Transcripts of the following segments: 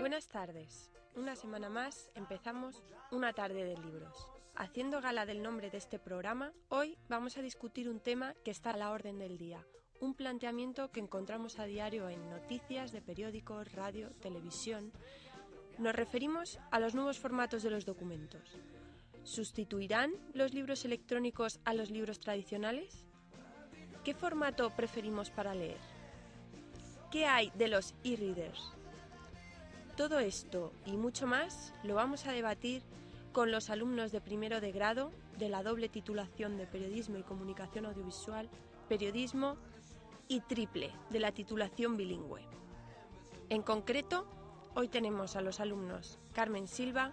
Buenas tardes. Una semana más empezamos una tarde de libros. Haciendo gala del nombre de este programa, hoy vamos a discutir un tema que está a la orden del día, un planteamiento que encontramos a diario en noticias de periódicos, radio, televisión. Nos referimos a los nuevos formatos de los documentos. ¿Sustituirán los libros electrónicos a los libros tradicionales? ¿Qué formato preferimos para leer? ¿Qué hay de los e-readers? Todo esto y mucho más lo vamos a debatir con los alumnos de primero de grado de la doble titulación de Periodismo y Comunicación Audiovisual, Periodismo y triple de la titulación bilingüe. En concreto, hoy tenemos a los alumnos Carmen Silva,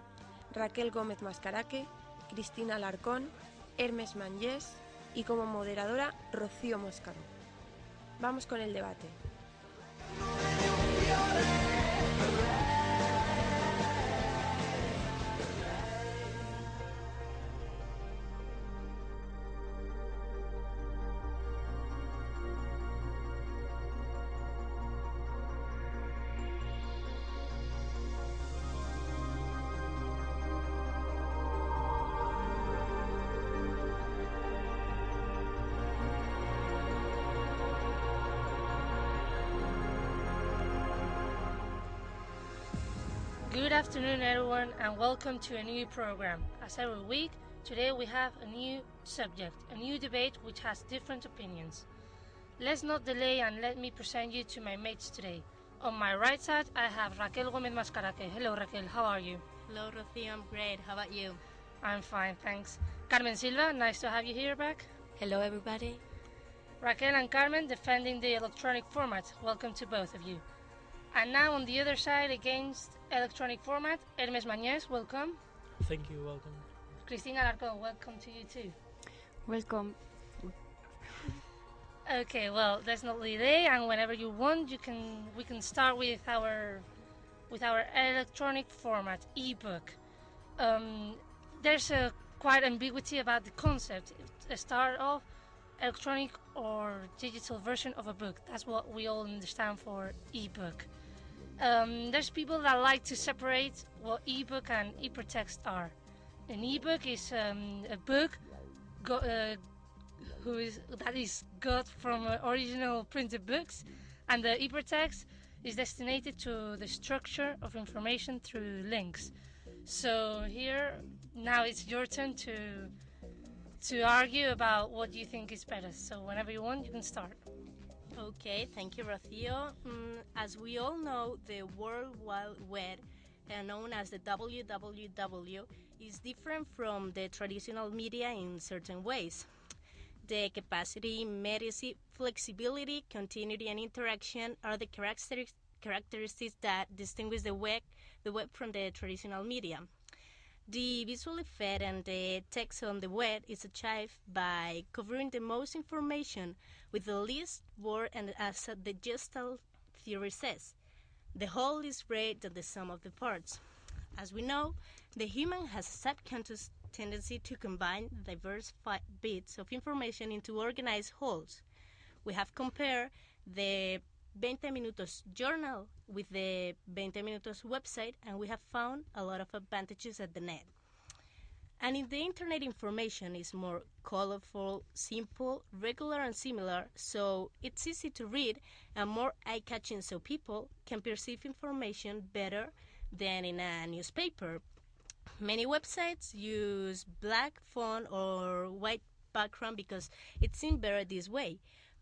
Raquel Gómez Mascaraque, Cristina Alarcón, Hermes Mangés y como moderadora Rocío Moscaro. Vamos con el debate. Fiore, Good afternoon, everyone, and welcome to a new program. As every week, today we have a new subject, a new debate which has different opinions. Let's not delay and let me present you to my mates today. On my right side, I have Raquel Gomez Mascaraque. Hello, Raquel, how are you? Hello, Rocío. I'm great. How about you? I'm fine, thanks. Carmen Silva, nice to have you here back. Hello, everybody. Raquel and Carmen defending the electronic format. Welcome to both of you. And now on the other side, against electronic format, Hermes Mañez, welcome. Thank you, welcome. Cristina Alarcón, welcome to you too. Welcome. Okay, well, there's no delay, and whenever you want, you can we can start with our with our electronic format, ebook. Um, there's a quite ambiguity about the concept. To start off, electronic or digital version of a book. That's what we all understand for ebook. Um, there's people that like to separate what ebook and hypertext are. An ebook is um, a book go, uh, who is that is got from uh, original printed books, and the hypertext is destined to the structure of information through links. So here now it's your turn to to argue about what you think is better. So whenever you want, you can start. Okay, thank you, Rocío. Mm, as we all know, the World Wide Web, uh, known as the WWW, is different from the traditional media in certain ways. The capacity, immediacy, flexibility, continuity, and interaction are the characteristics characteristics that distinguish the web, the web from the traditional media. The visual effect and the text on the web is achieved by covering the most information with the least word and as the Gestalt theory says, the whole is greater than the sum of the parts. As we know, the human has a subconscious tendency to combine diverse bits of information into organized wholes. We have compared the 20 Minutos journal with the 20 Minutos website, and we have found a lot of advantages at the net. And in the internet, information is more colorful, simple, regular, and similar, so it's easy to read and more eye catching, so people can perceive information better than in a newspaper. Many websites use black font or white background because it seems better this way.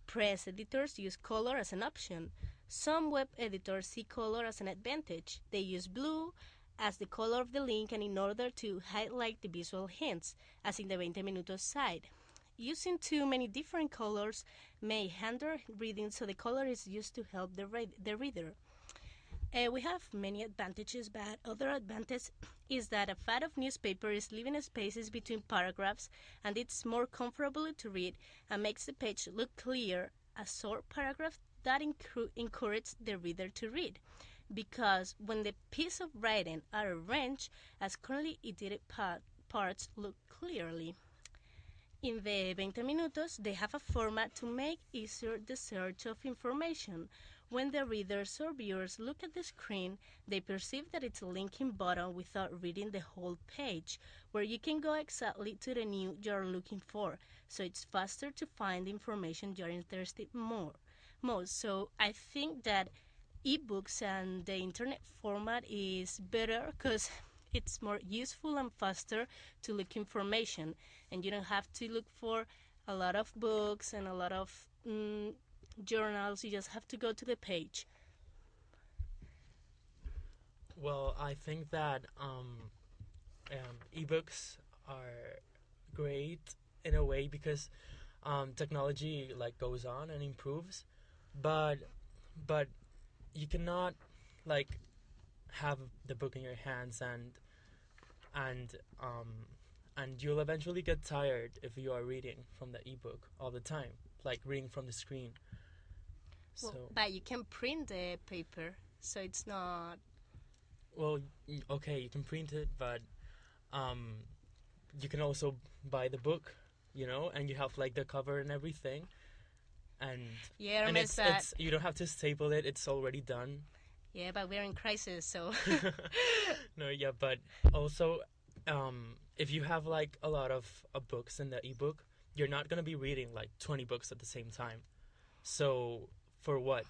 Press editors use color as an option. Some web editors see color as an advantage. They use blue as the color of the link and in order to highlight the visual hints, as in the 20 Minutos side. Using too many different colors may hinder reading, so the color is used to help the, the reader. Uh, we have many advantages, but other advantage is that a fat of newspaper is leaving spaces between paragraphs, and it's more comfortable to read and makes the page look clear. A short paragraph that encour- encourages the reader to read, because when the piece of writing are arranged as currently edited part, parts look clearly. In the 20 Minutos, they have a format to make easier the search of information. When the readers or viewers look at the screen, they perceive that it's a linking button without reading the whole page, where you can go exactly to the new you're looking for. So it's faster to find the information you're interested more most. So I think that ebooks and the internet format is better because it's more useful and faster to look information and you don't have to look for a lot of books and a lot of mm, journals you just have to go to the page. Well i think that um, um, ebooks are great in a way because um, technology like goes on and improves but but you cannot like have the book in your hands and and um and you'll eventually get tired if you are reading from the ebook all the time like reading from the screen well, so but you can print the paper so it's not well okay you can print it but um you can also buy the book you know and you have like the cover and everything and yeah, and it's, it's, you don't have to staple it; it's already done. Yeah, but we're in crisis, so. no, yeah, but also, um, if you have like a lot of uh, books in the ebook, you're not gonna be reading like 20 books at the same time. So, for what?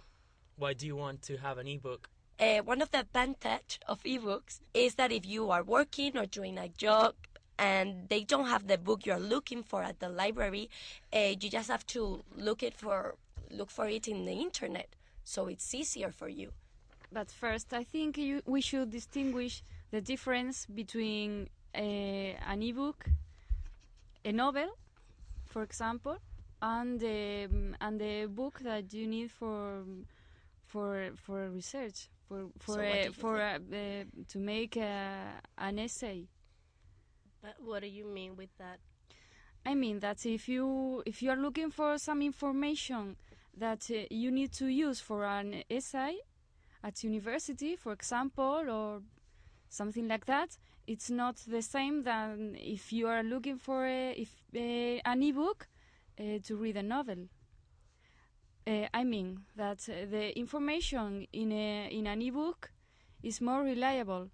Why do you want to have an ebook? Uh, one of the advantage of ebooks is that if you are working or doing a job and they don't have the book you're looking for at the library, uh, you just have to look it for look for it in the internet, so it's easier for you. But first, I think you, we should distinguish the difference between uh, an ebook, a novel, for example, and the and the book that you need for for for research for for so uh, for uh, to make an essay. But what do you mean with that? I mean that if you if you are looking for some information that uh, you need to use for an essay at university, for example, or something like that, it's not the same than if you are looking for a, if uh, an ebook uh, to read a novel. Uh, I mean that the information in a in an ebook is more reliable.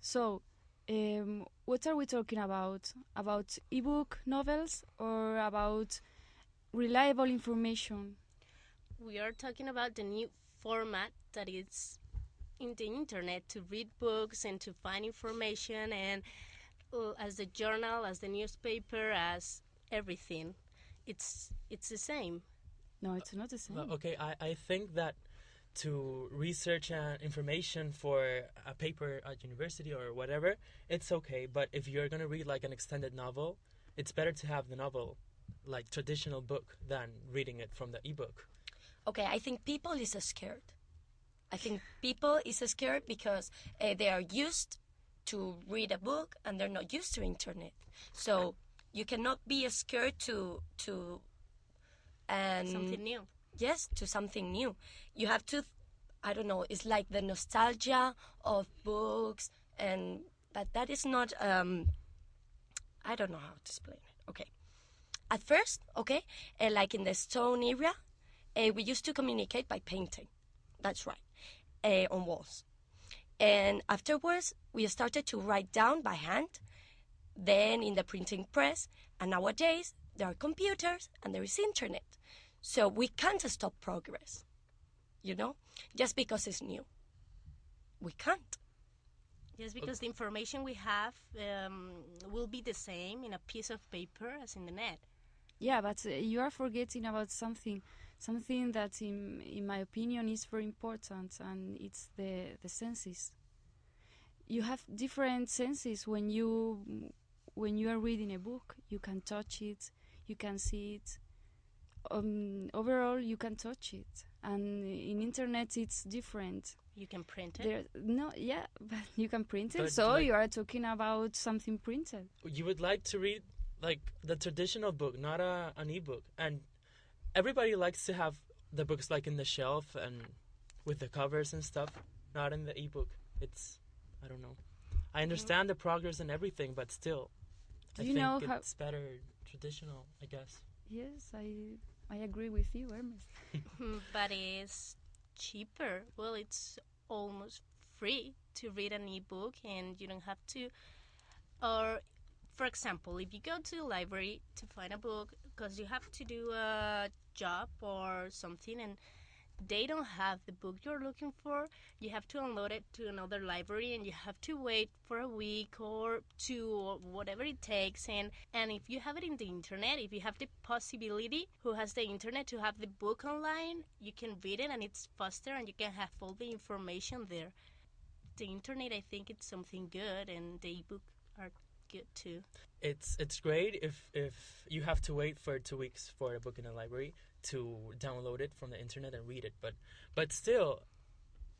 So um, what are we talking about? About ebook novels or about reliable information? We are talking about the new format that is in the internet to read books and to find information and uh, as the journal, as the newspaper, as everything. It's it's the same. No, it's not the same. Uh, okay, I, I think that to research uh, information for a paper at university or whatever, it's okay. But if you're gonna read like an extended novel, it's better to have the novel, like traditional book, than reading it from the ebook. Okay, I think people is scared. I think people is scared because uh, they are used to read a book and they're not used to internet. So you cannot be scared to to um, something new. Yes to something new. You have to i don't know it's like the nostalgia of books and but that is not um i don't know how to explain it. Okay. At first okay uh, like in the stone era uh, we used to communicate by painting. That's right. Uh, on walls. And afterwards we started to write down by hand then in the printing press and nowadays there are computers and there is internet so we can't stop progress, you know, just because it's new. We can't. Just because the information we have um, will be the same in a piece of paper as in the net. Yeah, but uh, you are forgetting about something, something that, in in my opinion, is very important, and it's the the senses. You have different senses when you when you are reading a book. You can touch it, you can see it, um, overall you can touch it. And in internet it's different. You can print it? There, no yeah but you can print it. But so like, you are talking about something printed. You would like to read like the traditional book not a, an ebook. And everybody likes to have the books like in the shelf and with the covers and stuff not in the ebook. It's i don't know. I understand mm. the progress and everything but still Do i you think know it's better traditional i guess Yes, I I agree with you, Hermes. Hmm, but it's cheaper. Well, it's almost free to read an ebook, and you don't have to. Or, for example, if you go to the library to find a book, because you have to do a job or something, and they don't have the book you're looking for, you have to unload it to another library and you have to wait for a week or two or whatever it takes and and if you have it in the internet, if you have the possibility who has the internet to have the book online, you can read it and it's faster and you can have all the information there. The internet I think it's something good and the ebook are good too. It's it's great if if you have to wait for two weeks for a book in a library to download it from the internet and read it, but but still,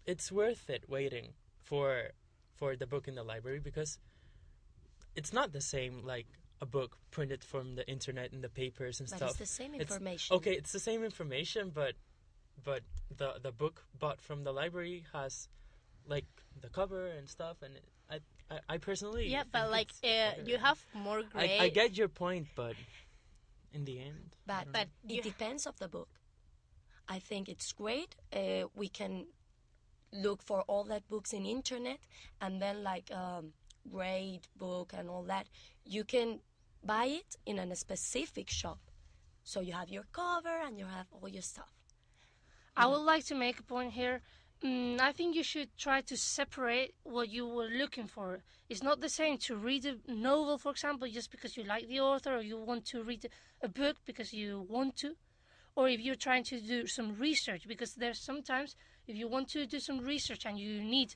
it's worth it waiting for for the book in the library because it's not the same like a book printed from the internet and the papers and But stuff. it's the same It's- information. Okay, it's the same information, but but the the book bought from the library has like the cover and stuff, and I, I I personally Yeah, but like uh, you have more I. I get your point, but in the end, But but know. it you depends of the book. I think it's great. Uh, we can look for all that books in internet, and then like um, grade book and all that. You can buy it in a specific shop, so you have your cover and you have all your stuff. I would like to make a point here. Mm, I think you should try to separate what you were looking for. It's not the same to read a novel, for example, just because you like the author or you want to read a book because you want to, or if you're trying to do some research. Because there's sometimes if you want to do some research and you need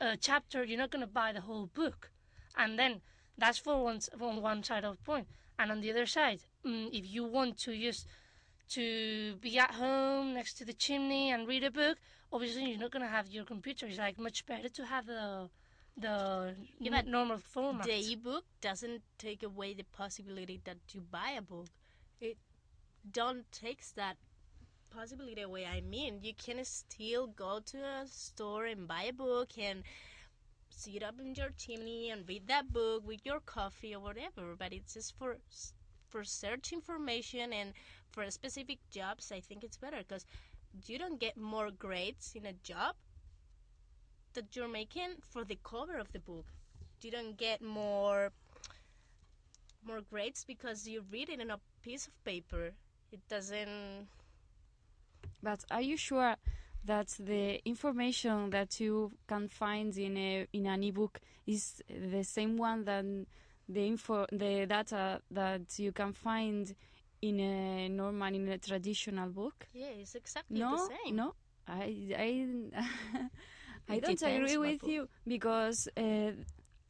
a chapter, you're not going to buy the whole book, and then that's for one on one side of the point. And on the other side, mm, if you want to just to be at home next to the chimney and read a book, obviously you're not going to have your computer. It's like much better to have the the Yeah, n- but normal format. the ebook doesn't take away the possibility that you buy a book. It don't takes that possibility away. I mean, you can still go to a store and buy a book and sit up in your chimney and read that book with your coffee or whatever. But it's just for for search information and for specific jobs. I think it's better because you don't get more grades in a job that you're making for the cover of the book you don't get more more grades because you read it in a piece of paper. It doesn't. But are you sure that the information that you can find in a in an ebook is the same one than the info the data that you can find in a normal in a traditional book? Yeah, it's exactly No, the same. no, I I I don't agree with book. you because uh, uh,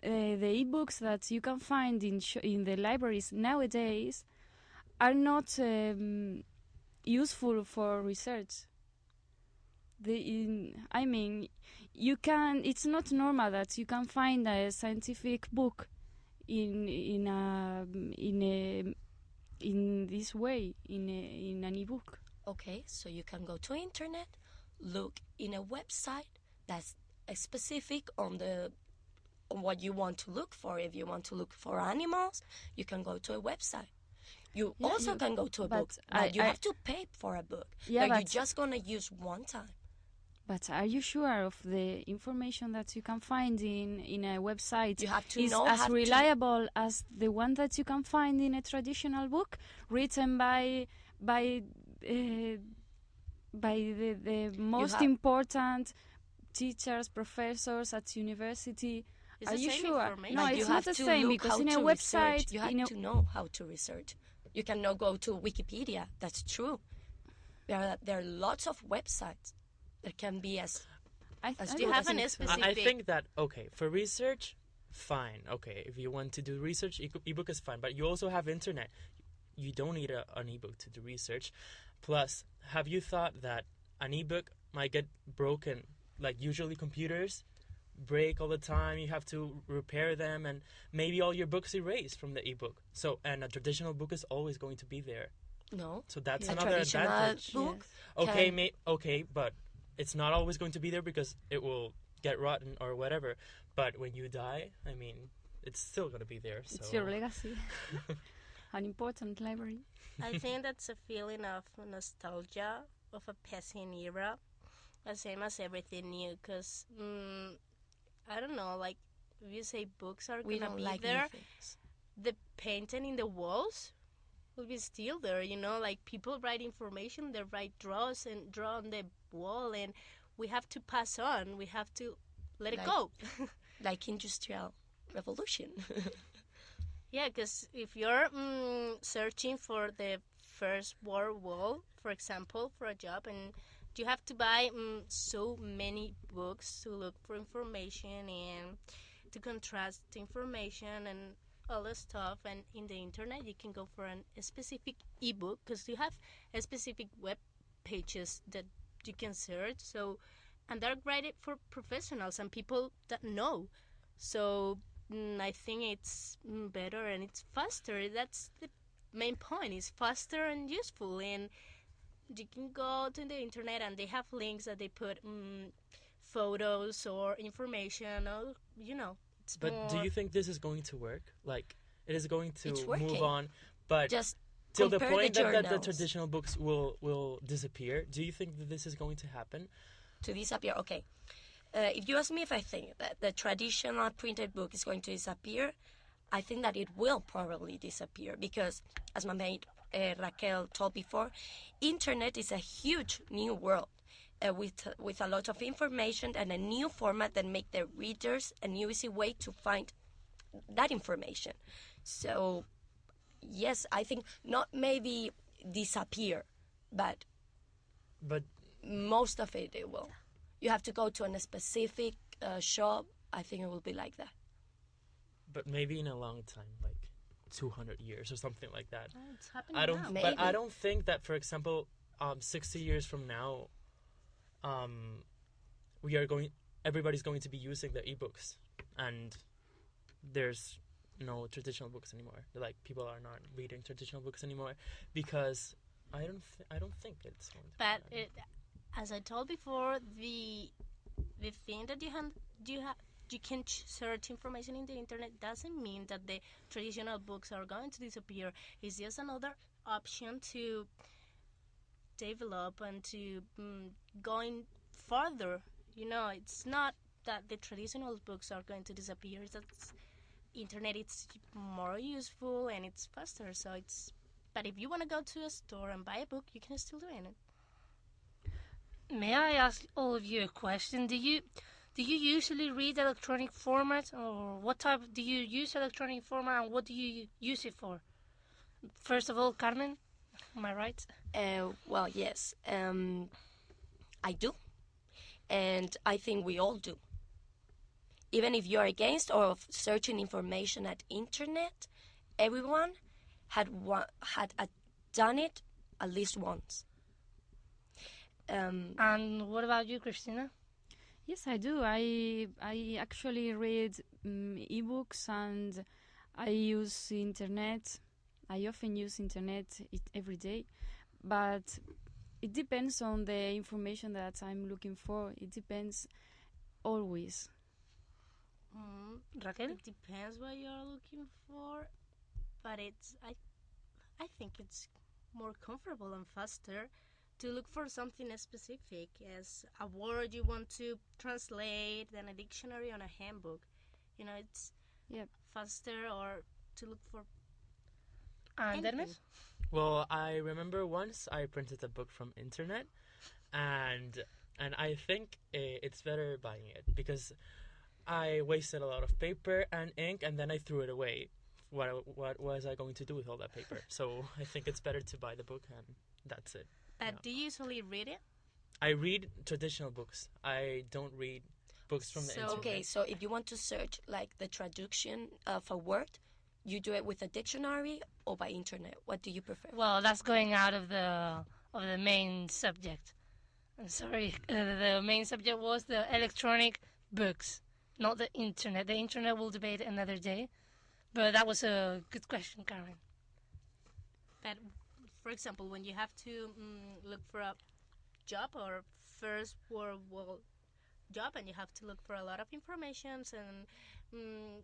the ebooks that you can find in sh- in the libraries nowadays are not um, useful for research. The in, I mean, you can. It's not normal that you can find a scientific book in in a in a in this way in a, in an ebook. Okay, so you can go to internet, look in a website that's specific on the on what you want to look for. If you want to look for animals, you can go to a website. You Yeah, also you- can go to a but book, I- but you I- have to pay for a book Yeah, that you're just gonna use one time. But are you sure of the information that you can find in, in a website You have to is know as reliable as the one that you can find in a traditional book written by by uh, by the, the most important teachers, professors at university? It's are you sure? No, it's you not have the to same because in a website, research. you have to know how to research. You cannot go to Wikipedia. That's true. There are there are lots of websites that can be as I, As I do you have an think so. I, I think that okay for research, fine. Okay, if you want to do research, e- ebook is fine. But you also have internet. You don't need a, an ebook to do research. Plus, have you thought that an ebook might get broken? Like usually computers break all the time. You have to repair them, and maybe all your books erased from the ebook. So, and a traditional book is always going to be there. no. So that's A another traditional advantage. book Yes. Okay, can- may, okay, but it's not always going to be there because it will get rotten or whatever. But when you die, I mean, it's still going to be there. So It's your legacy. An important library. I think that's a feeling of nostalgia of a passing era. the same as everything new because mm, I don't know, like if you say books are We gonna don't be like new there, things. the painting in the walls will be still there. You know, like people write information, they write draws and draw on the wall, and we have to pass on. We have to let it go. Like industrial revolution. Yeah, because if you're mm, searching for the First World War, for example, for a job, and you have to buy mm, so many books to look for information and to contrast information and all the stuff, and in the internet you can go for an, a specific ebook because you have a specific web pages that you can search. So, and they're graded for professionals and people that know. So mm, I think it's mm, better and it's faster. That's the main point. It's faster and useful, and you can go to the internet and they have links that they put mm, photos or information, or you know. It's But do you think this is going to work? Like, it is going to move on, but Just till the point the that, that the traditional books will will disappear. Do you think that this is going to happen? to disappear. Okay. Uh, if you ask me if I think that the traditional printed book is going to disappear, I think that it will probably disappear because, as my mate uh, Raquel told before, internet is a huge new world uh, with with a lot of information and a new format that make the readers a new easy way to find that information. So, yes, I think not maybe disappear, but But most of it it will. You have to go to a specific uh, shop. I think it will be like that. but maybe in a long time, like two hundred years or something like that. Oh, it's happening I don't. now. But I don't think that, for example, um, sixty years from now, um, we are going. Everybody's going to be using the ebooks, and there's no traditional books anymore. Like people are not reading traditional books anymore because I don't. Th- I don't think it's going to. But happen. it, as I told before, the the thing that you have you have you can ch- search information in the internet doesn't mean that the traditional books are going to disappear. It's just another option to develop and to mm, going further. You know, it's not that the traditional books are going to disappear. It's that internet it's more useful and it's faster. So it's. But if you want to go to a store and buy a book, you can still do it. May I ask all of you a question? Do you do you usually read electronic format, or what type do you use electronic format, and what do you use it for? First of all, Carmen, am I right? Uh, well, yes, um, I do, and I think we all do. Even if you are against or of searching information at internet, everyone had one, had uh, done it at least once. Um, And what about you, Christina? Yes, I do. I I actually read um, ebooks and I use internet. I often use internet it every day, but it depends on the information that I'm looking for. It depends always. Mm, Raquel? it depends what you're looking for, but it's I, I think it's more comfortable and faster to look for something specific as a word you want to translate than a dictionary on a handbook. You know, it's Yep. faster or to look for Ah, and anything. Hermes? Well, I remember once I printed a book from internet, and and I think it's better buying it because I wasted a lot of paper and ink, and then I threw it away. What what was I going to do with all that paper? So I think it's better to buy the book, and that's it. But Yeah. do you usually read it? I read traditional books. I don't read books from the So- internet. okay, so if you want to search like the traduction of a word, you do it with a dictionary or by internet. What do you prefer? Well, that's going out of the of the main subject. I'm sorry. Uh, the main subject was the electronic books, not the internet. The internet we'll debate another day. But that was a good question, Karen. But for example, when you have to mm, look for a job or first world war job, and you have to look for a lot of informations, and mm,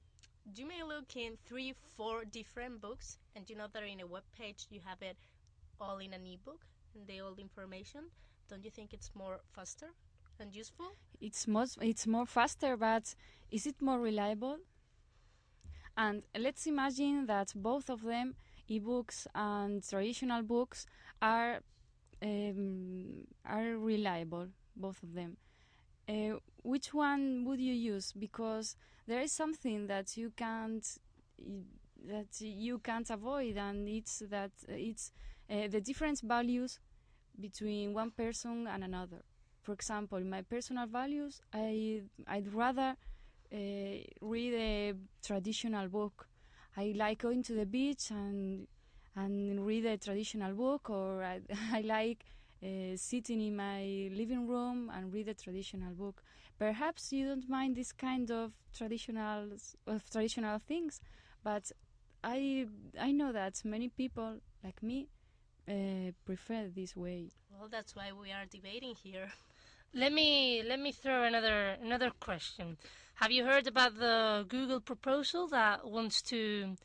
you may look in three, four different books, and you know that in a web page you have it all in an ebook and the old information. Don't you think it's more faster and useful. It's most it's more faster, but is it more reliable? And let's imagine that both of them, ebooks and traditional books, are um, are reliable. Both of them. Uh, which one would you use? Because there is something that you can't that you can't avoid, and it's that it's uh, the different values between one person and another. For example, my personal values, I I'd rather uh, read a traditional book. I like going to the beach and and read a traditional book, or I, I like uh, sitting in my living room and read a traditional book. Perhaps you don't mind this kind of traditional of traditional things, but I I know that many people like me uh, prefer this way. Well, that's why we are debating here. Let me let me throw another another question. Have you heard about the Google proposal that wants to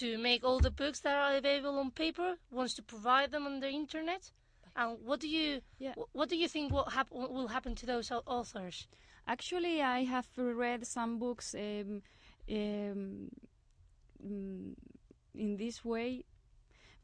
to make all the books that are available on paper wants to provide them on the internet? And what do you Yeah. what do you think what hap- will happen to those authors? Actually, I have read some books um, um, mm, in this way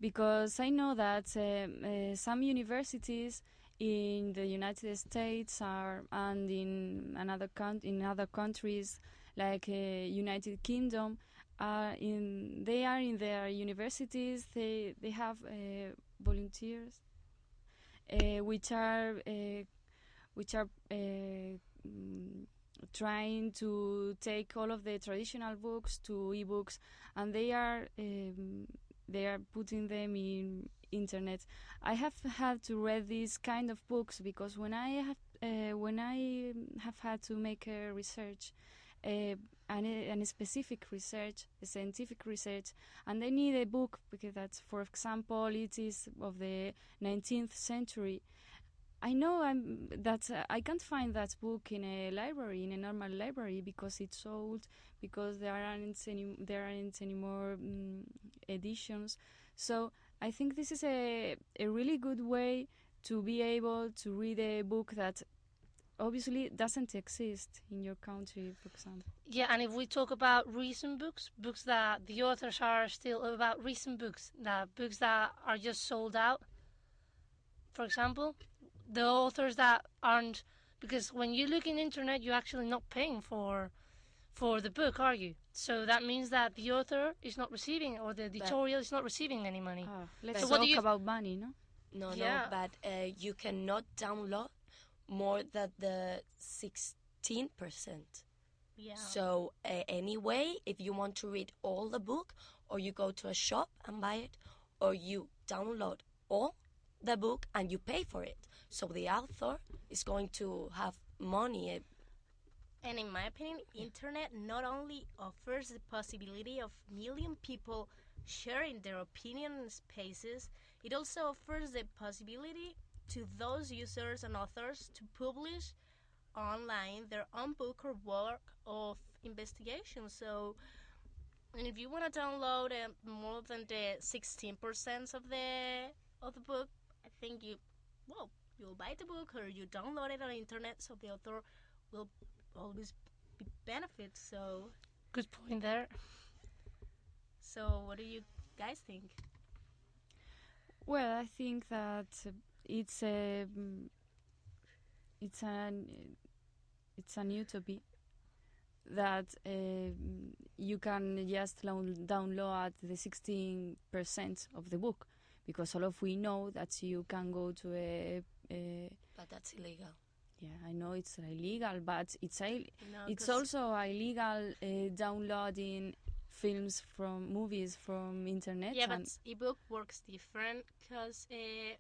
because I know that um, uh, some universities in the United States are and in another in other countries like uh, United Kingdom are in they are in their universities they they have uh, volunteers uh, which are uh, which are uh, trying to take all of the traditional books to ebooks and they are um, they are putting them in internet. I have had to read these kind of books because when i have uh, when i have had to make a research uh, and a, and a specific research, scientific research, and I need a book because that's, for example, it is of the 19th century. I know I'm that uh, I can't find that book in a library, in a normal library, because it's old, because there aren't any there aren't any more um, editions. So I think this is a a really good way to be able to read a book that obviously doesn't exist in your country, for example. Yeah, and if we talk about recent books, books that the authors are still about recent books, that books that are just sold out. For example, the authors that aren't because when you look in internet, you're actually not paying for for the book, are you? So that means that the author is not receiving, or the editorial is not receiving any money. Ah, let's So what do talk you- about money, no? No, Yeah. no, but uh, you cannot download more than the 16%. Yeah. So, uh, anyway, if you want to read all the book, or you go to a shop and buy it, or you download all the book and you pay for it. So, the author is going to have money. uh, And in my opinion, internet not only offers the possibility of million people sharing their opinion spaces, it also offers the possibility to those users and authors to publish online their own book or work of investigation. So, and if you want to download uh, more than the 16% of the of the book, I think you, well, you'll buy the book or you download it on the internet, so the author will always be benefits. So, Good point there. so what do you guys think? Well, I think that uh, it's a it's an it's an utopia that um you can just download the 16% of the book because all of we know that you can go to a, a But that's illegal. yeah I know it's illegal but it's Ill- No, it's also illegal uh, downloading films from movies from internet yeah, but ebook works different because uh,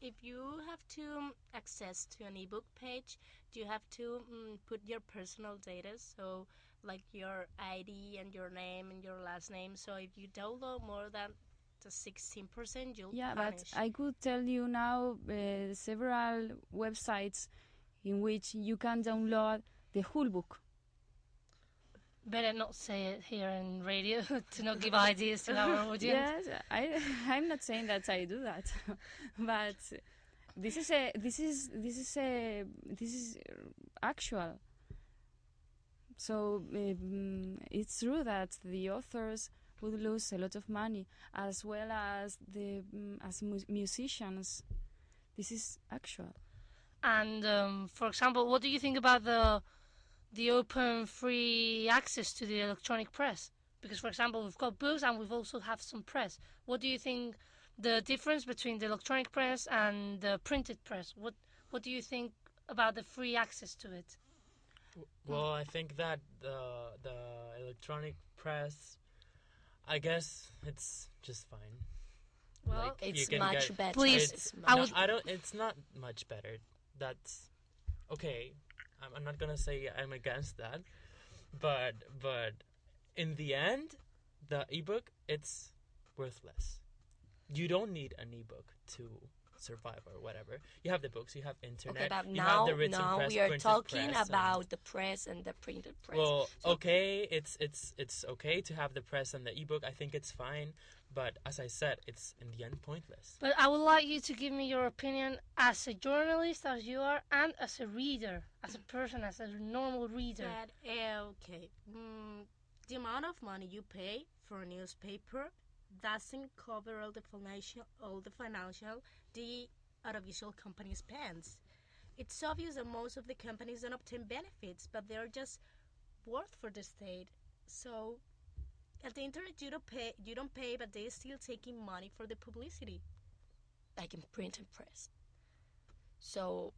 if you have to access to an ebook page, do you have to mm, put your personal data, so like your ID and your name and your last name. So if you download more than the sixteen percent, you'll Yeah, punish. but I could tell you now uh, several websites in which you can download the whole book. Better not say it here in radio to not give ideas to our audience. Yes, I, I'm not saying that I do that, but this is a this is this is a this is actual. So um, it's true that the authors would lose a lot of money, as well as the um, as mu- musicians. This is actual. And um, for example, what do you think about the the open free access to the electronic press? Because for example, we've got books and we've also have some press. What do you think the difference between the electronic press and the printed press? What what do you think about the free access to it? Well, I think that the the electronic press, I guess it's just fine. Well, Like, It's much get- better. Please, It's I No, was- I don't. It's not much better. That's okay. I'm, not gonna say I'm against that, but but in the end, the ebook it's worthless. You don't need an ebook to survive or whatever. You have the books. You have internet. Okay, but you now, have the written now press, we are talking press, and- about the press and the printed press. well, So- okay, it's it's it's okay to have the press and the ebook. I think it's fine, but as I said, it's in the end pointless. But I would like you to give me your opinion as a journalist, as you are, and as a reader, as a person, as a normal reader. That, uh, okay. Mm, the amount of money you pay for a newspaper doesn't cover all the financial, all the financial the audiovisual company spends. It's obvious that most of the companies don't obtain benefits, but they're just worth for the state. So, at the internet, you don't pay. You don't pay, but they're still taking money for the publicity. like in print and press. So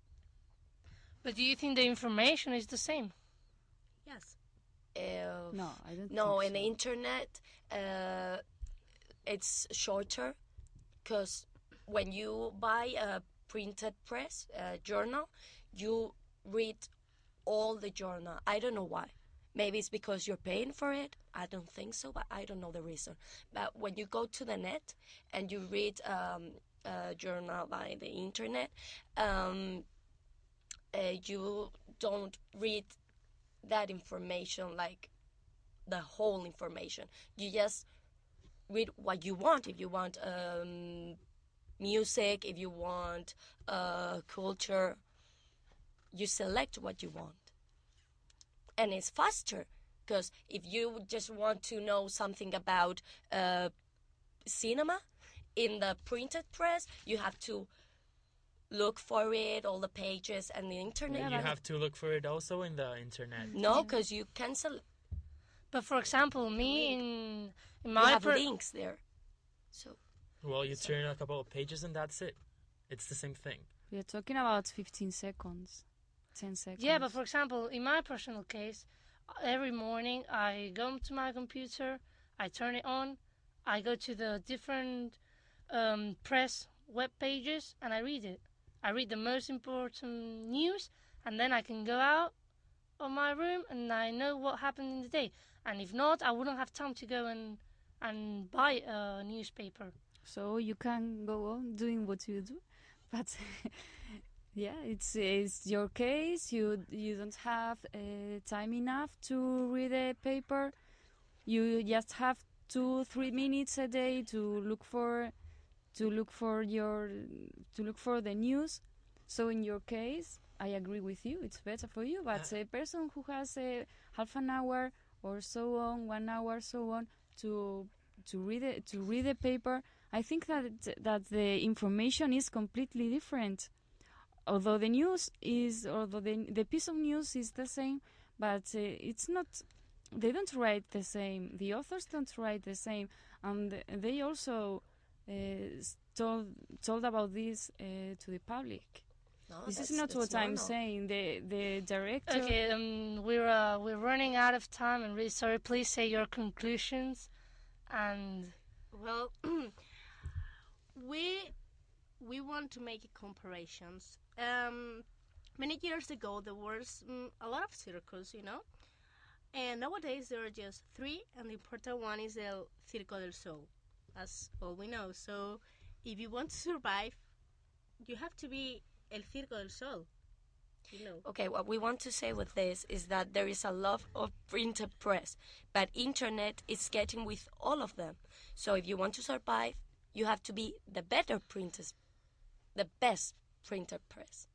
But do you think the information is the same? Yes. uh, No, I don't. no, think in the internet, uh, it's shorter because when you buy a printed press uh, journal, you read all the journal. I don't know why. Maybe it's because you're paying for it. I don't think so, but I don't know the reason. But when you go to the net and you read um, a journal by the internet, um, uh, you don't read that information like the whole information. You just read what you want. If you want um, music, if you want uh, culture, you select what you want. And it's faster because if you just want to know something about uh, cinema in the printed press, you have to look for it, all the pages, and the internet. you have to look for it also in the internet. no, because you cancel. But for example, me in in You my have per- links there. So Well, you turn a couple of pages and that's it. It's the same thing. We are talking about 15 seconds, 10 seconds. Yeah, but for example, in my personal case, every morning I go to my computer, I turn it on, I go to the different um, press web pages, and I read it. I read the most important news, and then I can go out of my room and I know what happened in the day. And if not, I wouldn't have time to go and and buy a newspaper. so you can go on doing what you do, but yeah, it's it's your case. You you don't have uh, time enough to read a paper. You just have two three minutes a day to look for to look for your to look for the news. So in your case, I agree with you. It's better for you. But a person who has a half an hour or so on, one hour so on to to read it, to read a paper, I think that that the information is completely different. Although the news is, although the the piece of news is the same, but uh, it's not. They don't write the same. The authors don't write the same, and they also uh, told told about this uh, to the public. No, this is not what that's I'm saying. The the director. Okay, um, we're uh, we're running out of time. I'm really sorry. Please say your conclusions, and Well, we we want to make comparisons. Um, many years ago, there was mm, a lot of circus, you know, and nowadays there are just three, and the important one is El Circo del Sol. That's all we know. So, if you want to survive, you have to be El Circo del Sol. You know. Okay, what we want to say with this is that there is a lot of printed press, but internet is getting with all of them. So if you want to survive, you have to be the better printers, the best printed press.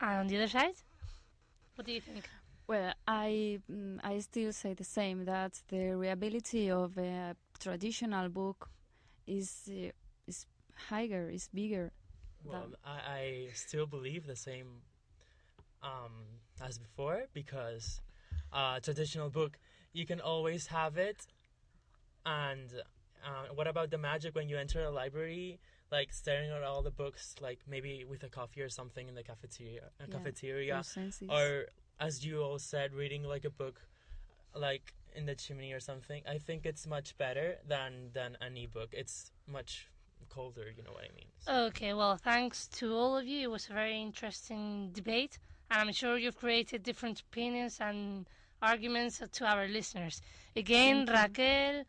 And on the other side, what do you think? Well, I mm, I still say the same that the reliability of a traditional book is uh, is higher, is bigger. Well, I, I still believe the same um, as before because uh, traditional book you can always have it, and uh, what about the magic when you enter a library, like staring at all the books, like maybe with a coffee or something in the cafeteria, uh, Yeah, cafeteria, or as you all said, reading like a book, like in the chimney or something. I think it's much better than than an ebook. It's much colder. You know what I mean? So- Okay, well, thanks to all of you. It was a very interesting debate, and I'm sure you've created different opinions and arguments to our listeners. Again, Raquel,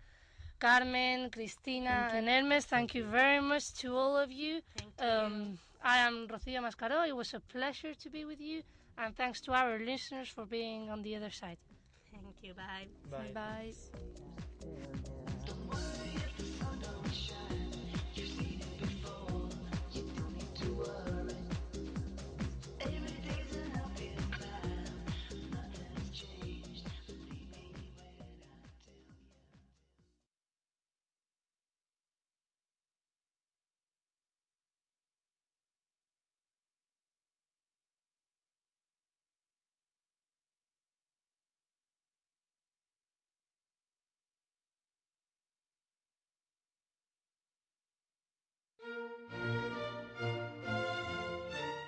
Carmen, Cristina, and Hermes, thank you very much to all of you. Thank you. Um, I am Rocío Mascaró. It was a pleasure to be with you, and thanks to our listeners for being on the other side. Thank you. Bye. Bye. Bye.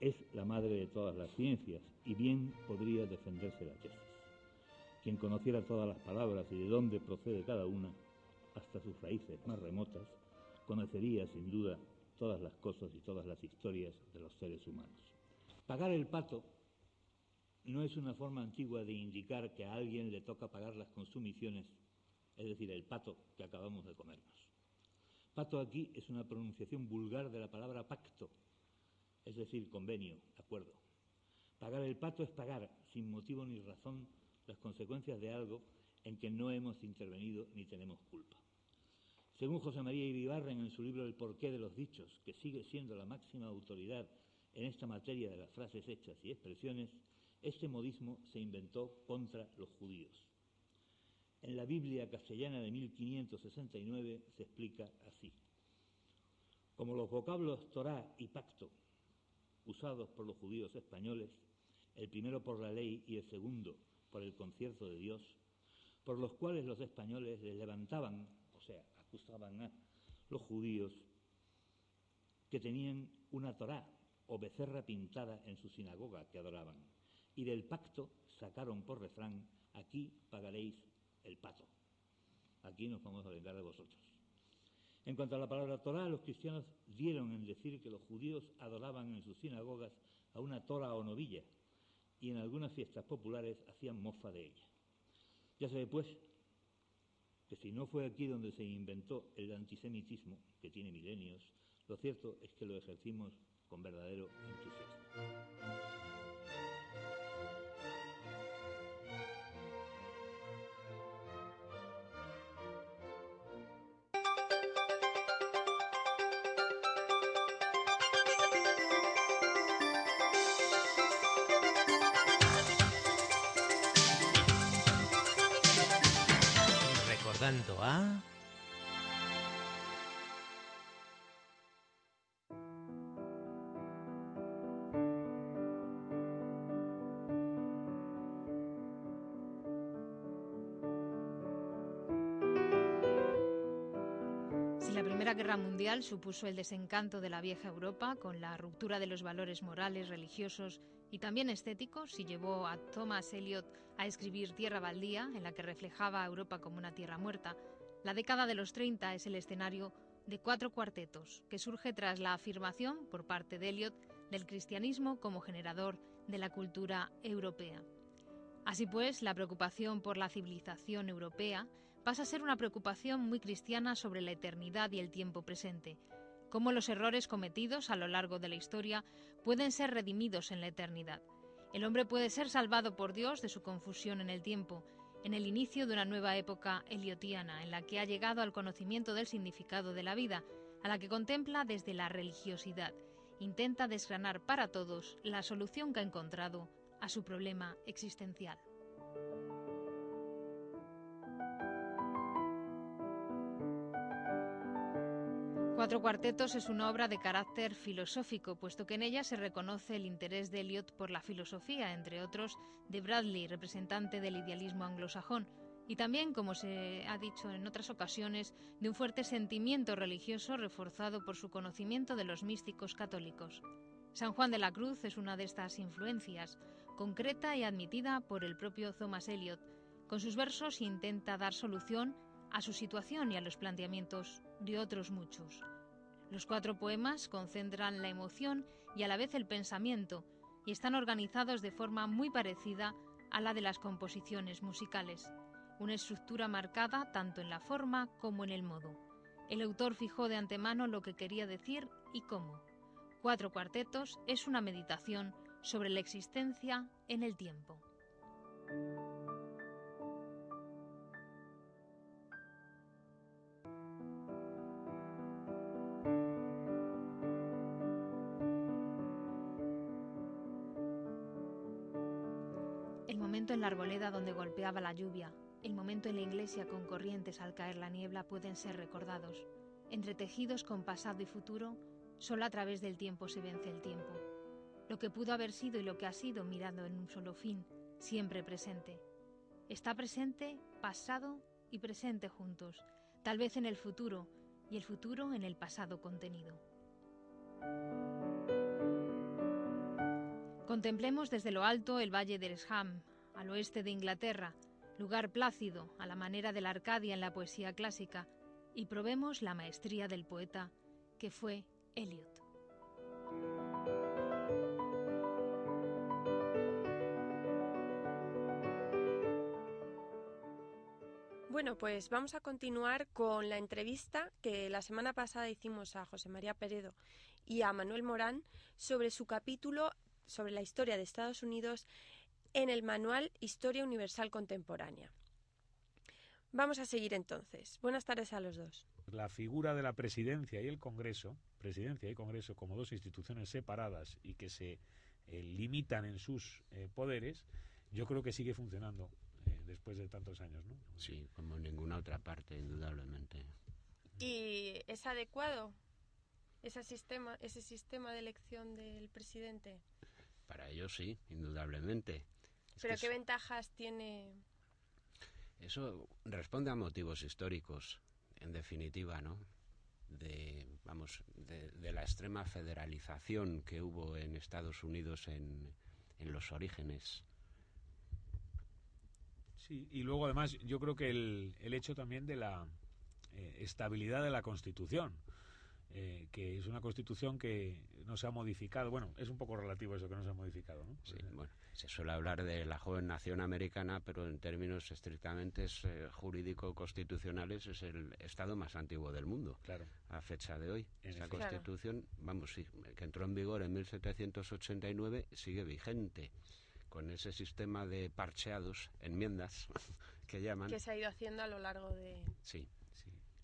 es la madre de todas las ciencias y bien podría defenderse la tesis. Quien conociera todas las palabras y de dónde procede cada una, hasta sus raíces más remotas, conocería sin duda todas las cosas y todas las historias de los seres humanos. Pagar el pato no es una forma antigua de indicar que a alguien le toca pagar las consumiciones, es decir, el pato que acabamos de comernos. Pato aquí es una pronunciación vulgar de la palabra pacto, es decir, convenio, acuerdo. Pagar el pato es pagar, sin motivo ni razón, las consecuencias de algo en que no hemos intervenido ni tenemos culpa. Según José María Iribarren en su libro El porqué de los dichos, que sigue siendo la máxima autoridad en esta materia de las frases hechas y expresiones, este modismo se inventó contra los judíos. En la Biblia castellana de 1569 se explica así. Como los vocablos Torá y pacto, usados por los judíos españoles, el primero por la ley y el segundo por el concierto de Dios, por los cuales los españoles les levantaban, o sea, acusaban a los judíos que tenían una Torá o becerra pintada en su sinagoga que adoraban, y del pacto sacaron por refrán, aquí pagaréis el pato, aquí nos vamos a vengar de vosotros. En cuanto a la palabra Torah, los cristianos dieron en decir que los judíos adoraban en sus sinagogas a una tora o novilla y en algunas fiestas populares hacían mofa de ella. Ya se ve, pues, que si no fue aquí donde se inventó el antisemitismo, que tiene milenios, lo cierto es que lo ejercimos con verdadero entusiasmo. Primera Guerra Mundial supuso el desencanto de la vieja Europa con la ruptura de los valores morales, religiosos y también estéticos y llevó a Thomas Eliot a escribir Tierra Baldía, en la que reflejaba a Europa como una tierra muerta, la década de los 30 es el escenario de cuatro cuartetos que surge tras la afirmación por parte de Eliot del cristianismo como generador de la cultura europea. Así pues, la preocupación por la civilización europea pasa a ser una preocupación muy cristiana sobre la eternidad y el tiempo presente, cómo los errores cometidos a lo largo de la historia pueden ser redimidos en la eternidad. El hombre puede ser salvado por Dios de su confusión en el tiempo, en el inicio de una nueva época eliotiana en la que ha llegado al conocimiento del significado de la vida, a la que contempla desde la religiosidad, intenta desgranar para todos la solución que ha encontrado a su problema existencial. Cuatro cuartetos es una obra de carácter filosófico, puesto que en ella se reconoce el interés de Eliot por la filosofía, entre otros de Bradley, representante del idealismo anglosajón, y también, como se ha dicho en otras ocasiones, de un fuerte sentimiento religioso reforzado por su conocimiento de los místicos católicos. San Juan de la Cruz es una de estas influencias, concreta y admitida por el propio Thomas Eliot. Con sus versos intenta dar solución a su situación y a los planteamientos de otros muchos. Los cuatro poemas concentran la emoción y a la vez el pensamiento y están organizados de forma muy parecida a la de las composiciones musicales, una estructura marcada tanto en la forma como en el modo. El autor fijó de antemano lo que quería decir y cómo. Cuatro cuartetos es una meditación sobre la existencia en el tiempo. Donde golpeaba la lluvia, el momento en la iglesia con corrientes al caer la niebla pueden ser recordados. Entretejidos con pasado y futuro, solo a través del tiempo se vence el tiempo. Lo que pudo haber sido y lo que ha sido mirando en un solo fin, siempre presente. Está presente, pasado y presente juntos, tal vez en el futuro y el futuro en el pasado contenido. Contemplemos desde lo alto el valle de Eresham, al oeste de Inglaterra, lugar plácido a la manera de la Arcadia en la poesía clásica, y probemos la maestría del poeta que fue Eliot. Bueno, pues vamos a continuar con la entrevista que la semana pasada hicimos a José María Peredo y a Manuel Morán sobre su capítulo sobre la historia de Estados Unidos en el manual Historia Universal Contemporánea. Vamos a seguir entonces. Buenas tardes a los dos. La figura de la presidencia y el Congreso, presidencia y Congreso como dos instituciones separadas y que se eh, limitan en sus eh, poderes, yo creo que sigue funcionando eh, después de tantos años, ¿no? Sí, como en ninguna otra parte, indudablemente. ¿Y es adecuado ese sistema, ese sistema de elección del presidente? Para ellos sí, indudablemente. Es ¿Pero que qué ventajas tiene? Eso responde a motivos históricos, en definitiva, ¿no? De, vamos, de, de la extrema federalización que hubo en Estados Unidos en, en los orígenes. Sí, y luego además yo creo que el, el hecho también de la eh, estabilidad de la Constitución, eh, que es una Constitución que no se ha modificado. Bueno, es un poco relativo eso que no se ha modificado, ¿no? Sí, bueno, se suele hablar de la joven nación americana, pero en términos estrictamente eh, jurídico-constitucionales es el Estado más antiguo del mundo. Claro. A fecha de hoy. En Esa. Constitución, vamos, sí, que entró en vigor en 1789, sigue vigente con ese sistema de parcheados, enmiendas, que llaman. Que se ha ido haciendo a lo largo de... Sí,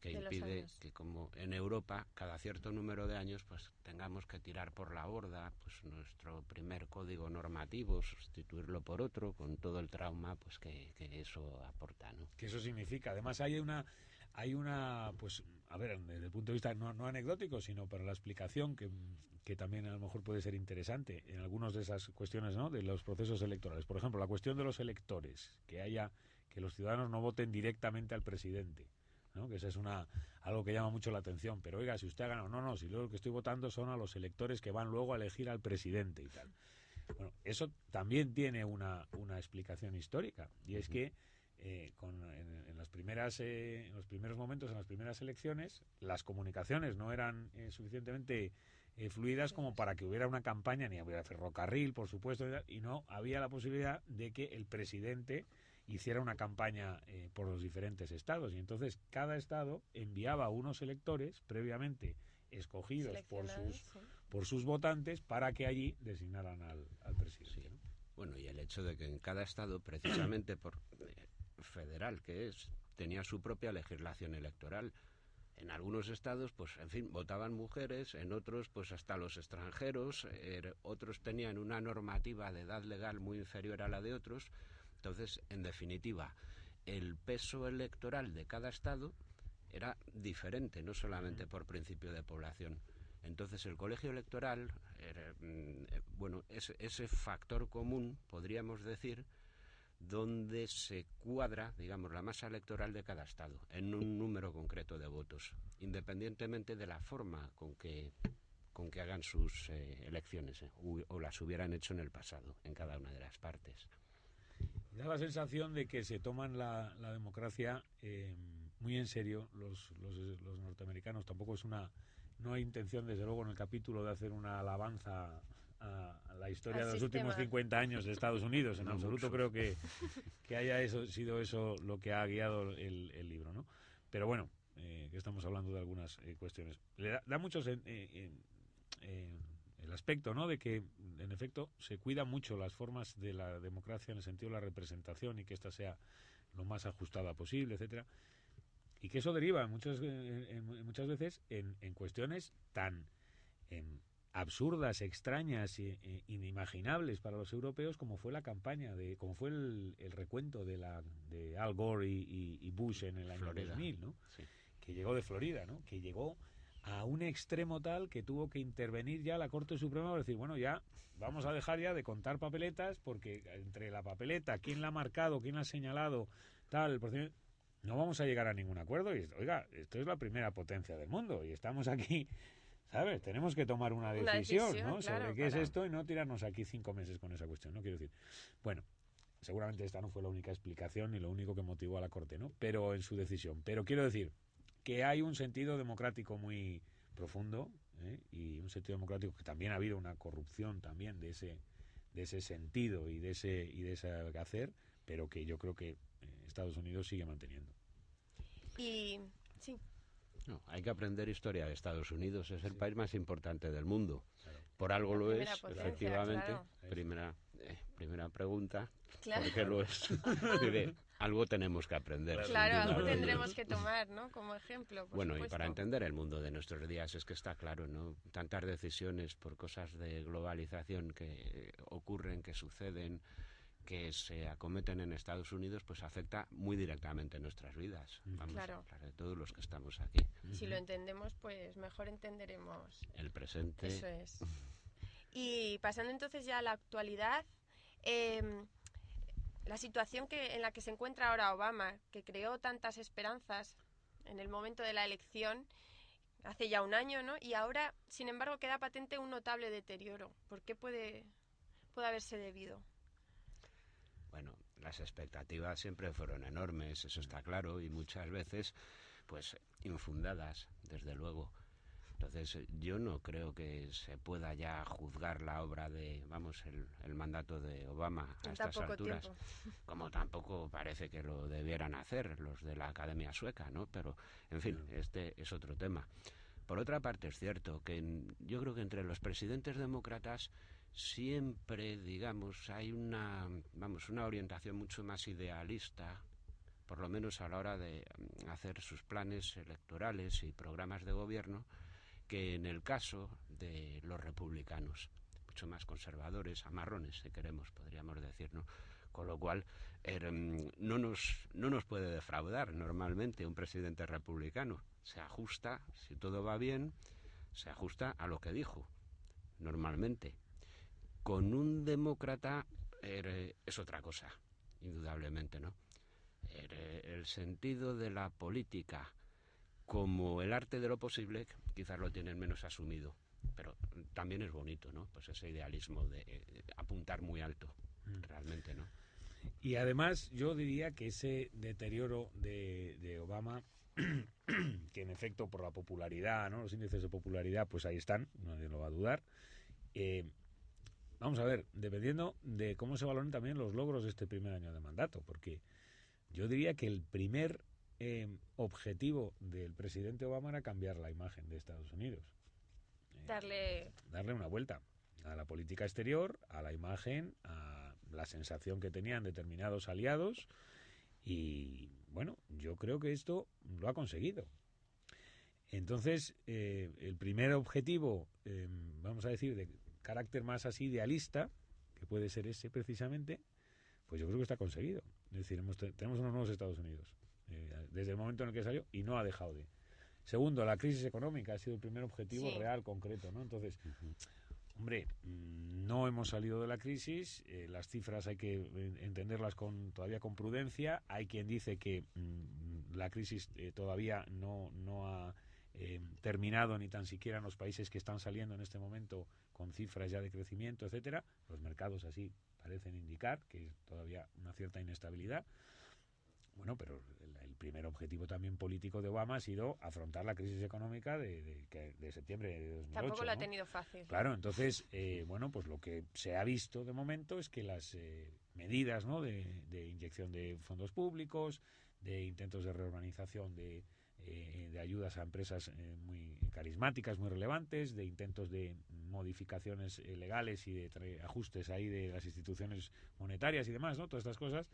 que de impide que como en Europa cada cierto número de años pues tengamos que tirar por la borda pues nuestro primer código normativo sustituirlo por otro con todo el trauma pues que, que eso aporta no que eso significa. Además hay una hay una pues a ver desde el punto de vista no, no anecdótico sino para la explicación que, que también a lo mejor puede ser interesante en algunas de esas cuestiones ¿no? de los procesos electorales por ejemplo la cuestión de los electores que haya que los ciudadanos no voten directamente al presidente ¿no? que esa es una algo que llama mucho la atención. Pero oiga si usted ha ganado no no si lo que estoy votando son a los electores que van luego a elegir al presidente y tal. Bueno eso también tiene una, una explicación histórica. Y es que eh, con, en, las primeras, eh, en los primeros momentos, en las primeras elecciones, las comunicaciones no eran eh, suficientemente fluidas como para que hubiera una campaña, ni hubiera ferrocarril, por supuesto, y no había la posibilidad de que el presidente hiciera una campaña por los diferentes estados. Y entonces cada estado enviaba a unos electores previamente escogidos por sus, por sus votantes para que allí designaran al, presidente. Bueno, y el hecho de que en cada estado, precisamente por federal que es, tenía su propia legislación electoral. En algunos estados, pues, en fin, votaban mujeres, en otros, pues, hasta los extranjeros, er, otros tenían una normativa de edad legal muy inferior a la de otros. Entonces, en definitiva, el peso electoral de cada estado era diferente, no solamente por principio de población. Entonces, el colegio electoral, mm, bueno, ese factor común, podríamos decir, donde se cuadra, digamos, la masa electoral de cada estado en un número concreto de votos, independientemente de la forma con que con que hagan sus eh, elecciones eh, o las hubieran hecho en el pasado en cada una de las partes. Da la sensación de que se toman la, democracia eh, muy en serio los, los, los norteamericanos. Tampoco es una no hay intención, desde luego, en el capítulo de hacer una alabanza a, la historia de los últimos 50 años de Estados Unidos. En absoluto creo que, que haya eso, sido eso lo que ha guiado el, el libro, ¿no? Pero bueno, eh, que estamos hablando de algunas eh, cuestiones. Le da, da mucho eh, el aspecto, ¿no? De que, en efecto, se cuidan mucho las formas de la democracia en el sentido de la representación y que ésta sea lo más ajustada posible, etcétera y que eso deriva muchas, muchas veces en, en cuestiones tan em, absurdas, extrañas e, inimaginables para los europeos como fue la campaña de como fue el, recuento de la de Al Gore y, Bush en el año Florida. 2000, ¿no? Que llegó de Florida, ¿no? Que llegó a un extremo tal que tuvo que intervenir ya la Corte Suprema para decir, bueno, ya vamos a dejar ya de contar papeletas porque entre la papeleta, quién la ha marcado, quién la ha señalado, tal, el no vamos a llegar a ningún acuerdo y oiga, esto es la primera potencia del mundo y estamos aquí ¿Sabes? Tenemos que tomar una decisión, ¿no? Sobre qué es esto y no tirarnos aquí cinco meses con esa cuestión, ¿no? Quiero decir, bueno, seguramente esta no fue la única explicación ni lo único que motivó a la Corte, ¿no? Pero en su decisión. Pero quiero decir que hay un sentido democrático muy profundo ¿eh? y un sentido democrático que también ha habido una corrupción también de ese de ese sentido y de ese y de ese hacer, pero que yo creo que eh, Estados Unidos sigue manteniendo. Y sí, no, hay que aprender historia de Estados Unidos. Es el país más importante del mundo. Por algo lo es, efectivamente. Primera, eh, primera pregunta. ¿Por qué lo es? algo tenemos que aprender. Claro, algo tendremos que tomar, ¿no? Como ejemplo. bueno, y para entender el mundo de nuestros días es que está claro, ¿no? Tantas decisiones por cosas de globalización que ocurren, que suceden que se acometen en Estados Unidos pues afecta muy directamente nuestras vidas. Vamos, claro. de todos los que estamos aquí. Si lo entendemos, pues mejor entenderemos el presente. Eso es. Y pasando entonces ya a la actualidad, em, la situación que, en la que se encuentra ahora Obama, que creó tantas esperanzas en el momento de la elección, hace ya un año, ¿no? Y ahora, sin embargo, queda patente un notable deterioro. ¿Por qué puede, puede haberse debido? Bueno, las expectativas siempre fueron enormes, eso está claro, y muchas veces, pues, infundadas, desde luego. Entonces, yo no creo que se pueda ya juzgar la obra de, vamos, el, mandato de Obama a estas alturas, como tampoco parece que lo debieran hacer los de la Academia Sueca, ¿no? Pero, en fin, este es otro tema. Por otra parte, es cierto que yo creo que entre los presidentes demócratas siempre, digamos, hay una, vamos, una orientación mucho más idealista, por lo menos a la hora de mm, hacer sus planes electorales y programas de gobierno, que en el caso de los republicanos, mucho más conservadores, amarrones, si queremos, podríamos decir. Con lo cual, er, mm, no, nos, no nos puede defraudar normalmente un presidente republicano. Se ajusta, si todo va bien, se ajusta a lo que dijo, normalmente con un demócrata es otra cosa, indudablemente, ¿no? El sentido de la política como el arte de lo posible quizás lo tienen menos asumido, pero también es bonito, ¿no? Pues ese idealismo de apuntar muy alto, mm. realmente, ¿no? Y además yo diría que ese deterioro de, de Obama, que en efecto por la popularidad, ¿no? los índices de popularidad, pues ahí están, nadie lo va a dudar. Eh, vamos a ver, dependiendo de cómo se valoren también los logros de este primer año de mandato, porque yo diría que el primer eh, objetivo del presidente Obama era cambiar la imagen de Estados Unidos. Eh, Darle darle una vuelta a la política exterior, a la imagen, a la sensación que tenían determinados aliados y bueno, yo creo que esto lo ha conseguido. Entonces, eh, el primer objetivo, eh, vamos a decir, de carácter más así idealista, que puede ser ese precisamente, pues yo creo que está conseguido. Es decir, hemos te- tenemos unos nuevos Estados Unidos eh, desde el momento en el que salió y no ha dejado de. Segundo, la crisis económica ha sido el primer objetivo Sí. real, concreto, ¿no? Entonces, hombre, mm, no hemos salido de la crisis, eh, las cifras hay que eh, entenderlas con todavía con prudencia. Hay quien dice que mm, la crisis eh, todavía no, no ha eh, terminado ni tan siquiera en los países que están saliendo en este momento con cifras ya de crecimiento, etcétera. Los mercados así parecen indicar que hay todavía una cierta inestabilidad. Bueno, pero el, primer objetivo también político de Obama ha sido afrontar la crisis económica de, de, septiembre de 2008. tampoco lo ha tenido fácil. Claro, entonces, eh, bueno, pues lo que se ha visto de momento es que las eh, medidas ¿no? de, de inyección de fondos públicos, de intentos de reorganización de, eh, de ayudas a empresas eh, muy carismáticas, muy relevantes, de intentos de modificaciones eh, legales y de tra- ajustes ahí de las instituciones monetarias y demás, ¿no? Todas estas cosas,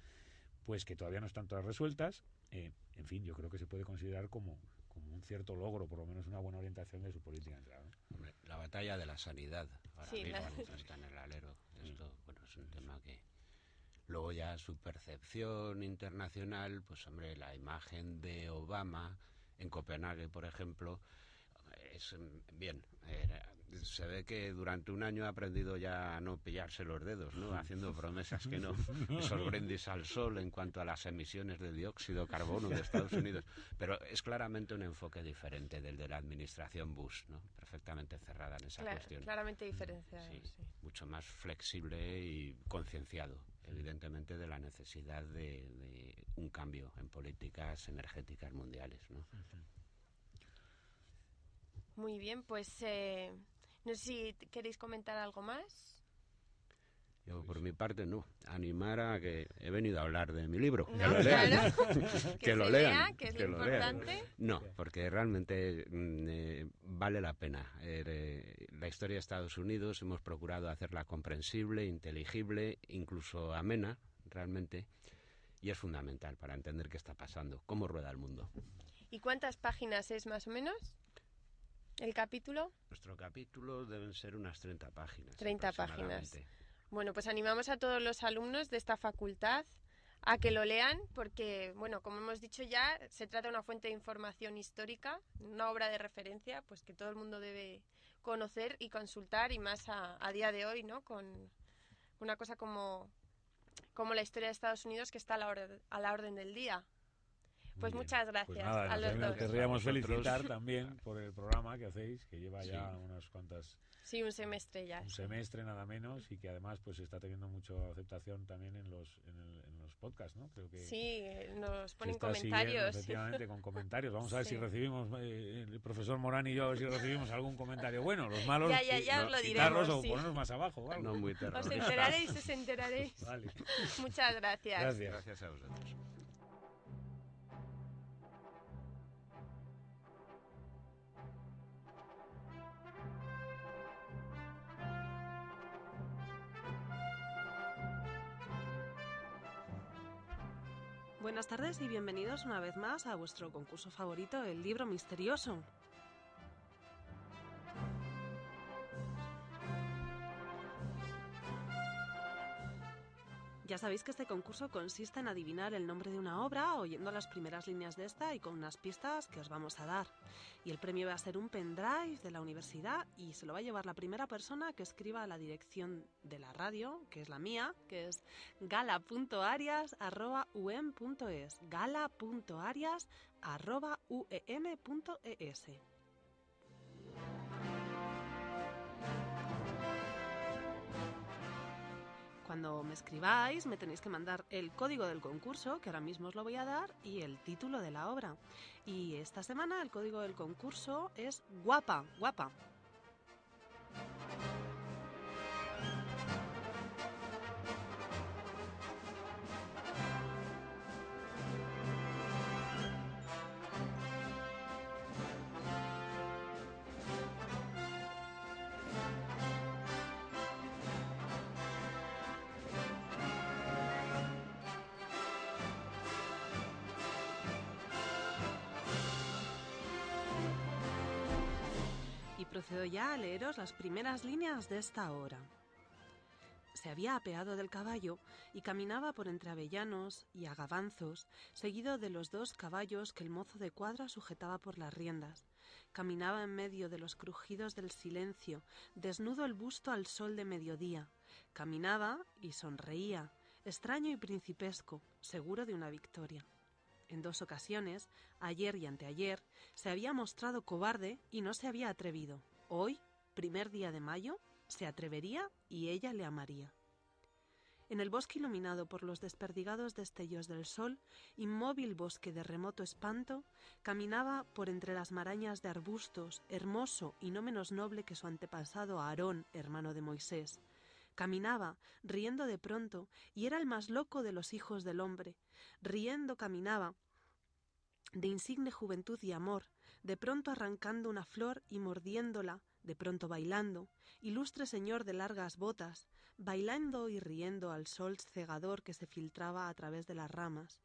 pues que todavía no están todas resueltas. Eh, en fin, yo creo que se puede considerar como, como un cierto logro, por lo menos una buena orientación de su política. ¿no? Hombre, la batalla de la sanidad ahora Sí, mismo la- está en el alero. Esto, bueno, es un tema que luego ya su percepción internacional, pues hombre, la imagen de Obama en Copenhague, por ejemplo, es mm, bien. era- se ve que durante un año ha aprendido ya a no pillarse los dedos, ¿no? Haciendo promesas que no. Esos brindis al sol en cuanto a las emisiones de dióxido de carbono de Estados Unidos. Pero es claramente un enfoque diferente del de la administración Bush, ¿no? Perfectamente cerrada en esa Cla- cuestión. claramente diferenciado. Sí, sí. mucho más flexible y concienciado, evidentemente, de la necesidad de, de un cambio en políticas energéticas mundiales, ¿no? Muy bien, pues eh, no sé si queréis comentar algo más. Yo, por mi parte, no. Animar a que he venido a hablar de mi libro. que No, lo lean. claro. que, Que lo lean. lea, que es lo lo lean. importante. No, porque realmente mm, eh, vale la pena. Eh, la historia de Estados Unidos hemos procurado hacerla comprensible, inteligible, incluso amena, realmente. Y es fundamental para entender qué está pasando, cómo rueda el mundo. ¿Y cuántas páginas es más o menos el capítulo? Nuestro capítulo deben ser unas 30 páginas. 30 páginas. Bueno, pues animamos a todos los alumnos de esta facultad a que lo lean porque, bueno, como hemos dicho ya, se trata de una fuente de información histórica, una obra de referencia, pues que todo el mundo debe conocer y consultar y más a, a día de hoy, ¿no? Con una cosa como, como la historia de Estados Unidos que está a la, a la orden del día. Pues bien. muchas gracias Pues nada, a nos los dos. querríamos felicitar también por el programa que hacéis, que lleva Sí. ya unas cuantas, Sí, un semestre ya. un semestre nada menos, y que además pues está teniendo mucha aceptación también en los, en, el- en los podcasts, ¿no? Creo que Sí, eh, nos ponen está siguiendo, comentarios. efectivamente, con comentarios. Vamos a ver Sí. si recibimos, eh, el profesor Morán y yo, a ver si recibimos algún comentario bueno. Los malos, Ya, ya, sí, ya no, os lo diremos, o sí. ponernos más abajo. o algo. No muy Os enteraréis, os enteraréis. Vale. Muchas gracias. Gracias. Gracias a vosotros. Buenas tardes y bienvenidos una vez más a vuestro concurso favorito, el libro misterioso. Ya sabéis que este concurso consiste en adivinar el nombre de una obra oyendo las primeras líneas de esta y con unas pistas que os vamos a dar. Y el premio va a ser un pendrive de la universidad y se lo va a llevar la primera persona que escriba a la dirección de la radio, que es la mía, que es gala.arias.um.es. gala.arias.um.es. Cuando me escribáis me tenéis que mandar el código del concurso, que ahora mismo os lo voy a dar, y el título de la obra. Y esta semana el código del concurso es guapa, guapa. Ya a leeros las primeras líneas de esta obra. Se había apeado del caballo y caminaba por entre avellanos y agavanzos, seguido de los dos caballos que el mozo de cuadra sujetaba por las riendas. Caminaba en medio de los crujidos del silencio, desnudo el busto al sol de mediodía. Caminaba y sonreía, extraño y principesco, seguro de una victoria. En dos ocasiones, ayer y anteayer, se había mostrado cobarde y no se había atrevido. Hoy, primer día de mayo, se atrevería y ella le amaría. En el bosque iluminado por los desperdigados destellos del sol, inmóvil bosque de remoto espanto, caminaba por entre las marañas de arbustos, hermoso y no menos noble que su antepasado Aarón, hermano de Moisés. Caminaba, riendo de pronto, y era el más loco de los hijos del hombre. Riendo caminaba, de insigne juventud y amor, de pronto arrancando una flor y mordiéndola, de pronto bailando, ilustre señor de largas botas, bailando y riendo al sol cegador que se filtraba a través de las ramas,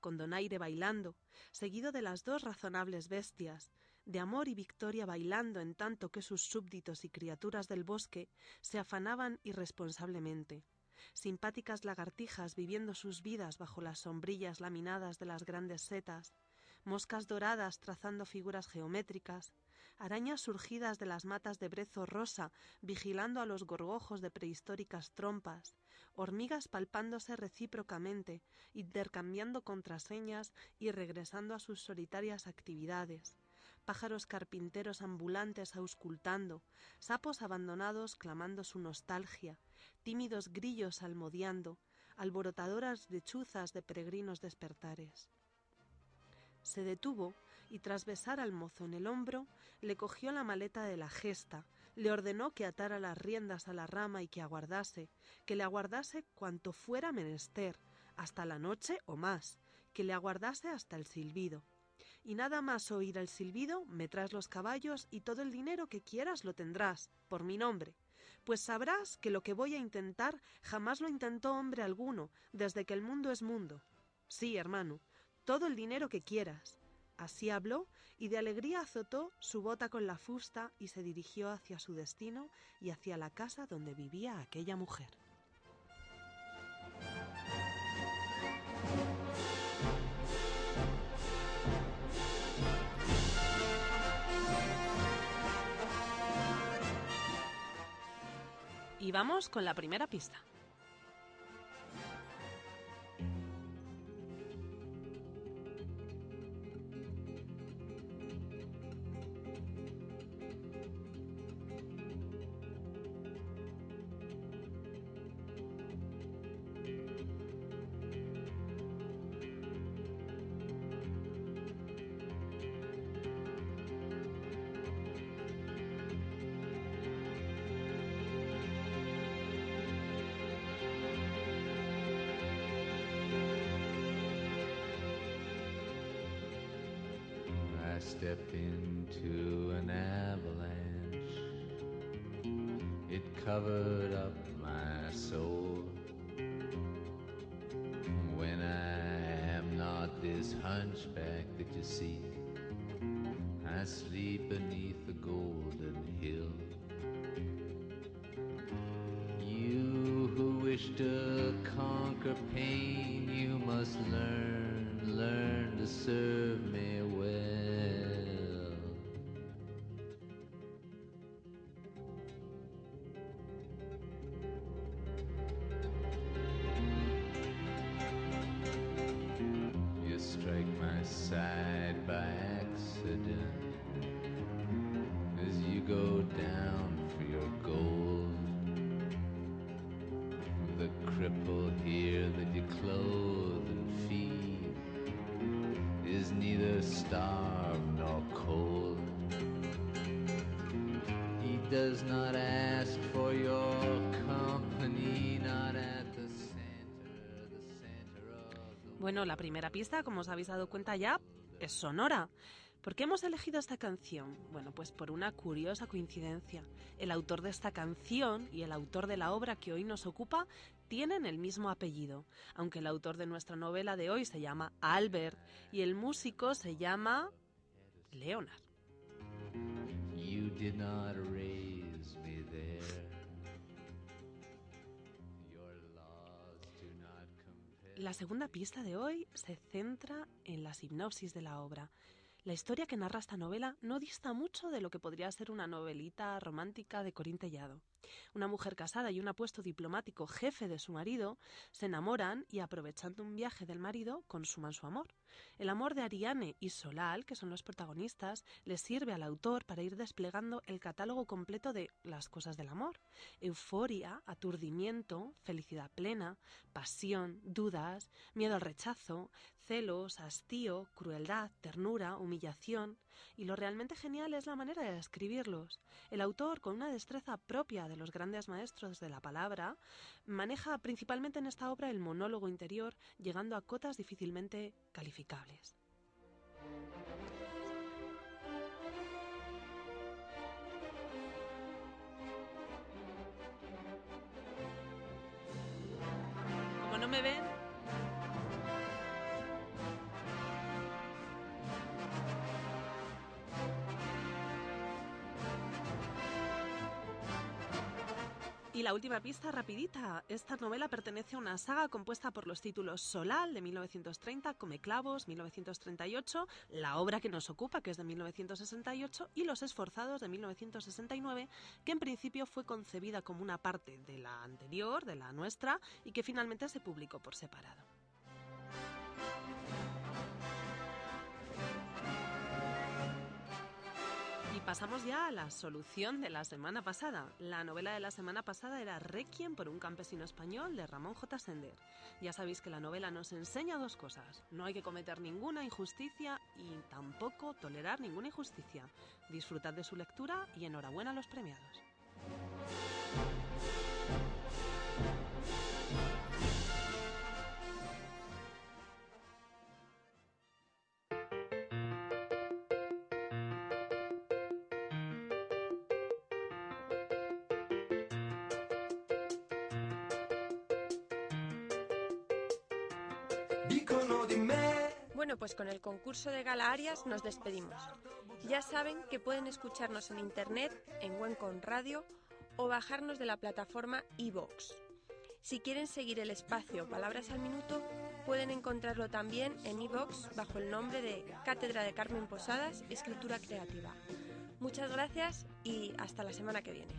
con donaire bailando, seguido de las dos razonables bestias, de amor y victoria bailando en tanto que sus súbditos y criaturas del bosque se afanaban irresponsablemente. Simpáticas lagartijas viviendo sus vidas bajo las sombrillas laminadas de las grandes setas, moscas doradas trazando figuras geométricas, arañas surgidas de las matas de brezo rosa vigilando a los gorgojos de prehistóricas trompas, hormigas palpándose recíprocamente, intercambiando contraseñas y regresando a sus solitarias actividades, pájaros carpinteros ambulantes auscultando, sapos abandonados clamando su nostalgia, tímidos grillos almodeando, alborotadoras lechuzas de peregrinos despertares. Se detuvo y tras besar al mozo en el hombro, le cogió la maleta de la gesta, le ordenó que atara las riendas a la rama y que aguardase, que le aguardase cuanto fuera menester, hasta la noche o más, que le aguardase hasta el silbido. Y nada más oír el silbido, me traes los caballos y todo el dinero que quieras lo tendrás, por mi nombre. Pues sabrás que lo que voy a intentar jamás lo intentó hombre alguno, desde que el mundo es mundo. Sí, hermano, todo el dinero que quieras. Así habló y de alegría azotó su bota con la fusta y se dirigió hacia su destino y hacia la casa donde vivía aquella mujer. Y vamos con la primera pista. He does not ask for your company, Bueno, la primera pista, como os habéis dado cuenta ya, es sonora. ¿Por qué hemos elegido esta canción? Bueno, pues por una curiosa coincidencia. El autor de esta canción y el autor de la obra que hoy nos ocupa tienen el mismo apellido, aunque el autor de nuestra novela de hoy se llama Albert y el músico se llama Leonard. You did not raise me there. Your laws do not compel. La segunda pista de hoy se centra en la sinopsis de la obra. La historia que narra esta novela no dista mucho de lo que podría ser una novelita romántica de Corín Tellado. Una mujer casada y un apuesto diplomático jefe de su marido se enamoran y aprovechando un viaje del marido consuman su amor. El amor de Ariane y Solal, que son los protagonistas, les sirve al autor para ir desplegando el catálogo completo de las cosas del amor. Euforia, aturdimiento, felicidad plena, pasión, dudas, miedo al rechazo, celos, hastío, crueldad, ternura, humillación. Y lo realmente genial es la manera de escribirlos. El autor, con una destreza propia de los grandes maestros de la palabra, maneja principalmente en esta obra el monólogo interior, llegando a cotas difícilmente calificables. Como no me ven, Y la última pista rapidita. Esta novela pertenece a una saga compuesta por los títulos Solal de 1930, Come Clavos 1938, la obra que nos ocupa que es de 1968 y Los Esforzados de 1969, que en principio fue concebida como una parte de la anterior, de la nuestra, y que finalmente se publicó por separado. Pasamos ya a la solución de la semana pasada. La novela de la semana pasada era Requiem por un campesino español de Ramón J. Sender. Ya sabéis que la novela nos enseña dos cosas. No hay que cometer ninguna injusticia y tampoco tolerar ninguna injusticia. Disfrutad de su lectura y enhorabuena a los premiados. Pues con el concurso de Gala Arias nos despedimos. Ya saben que pueden escucharnos en internet, en Wencon Radio o bajarnos de la plataforma iVox. Si quieren seguir el espacio Palabras al Minuto, pueden encontrarlo también en iVox bajo el nombre de Cátedra de Carmen Posadas, Escritura Creativa. Muchas gracias y hasta la semana que viene.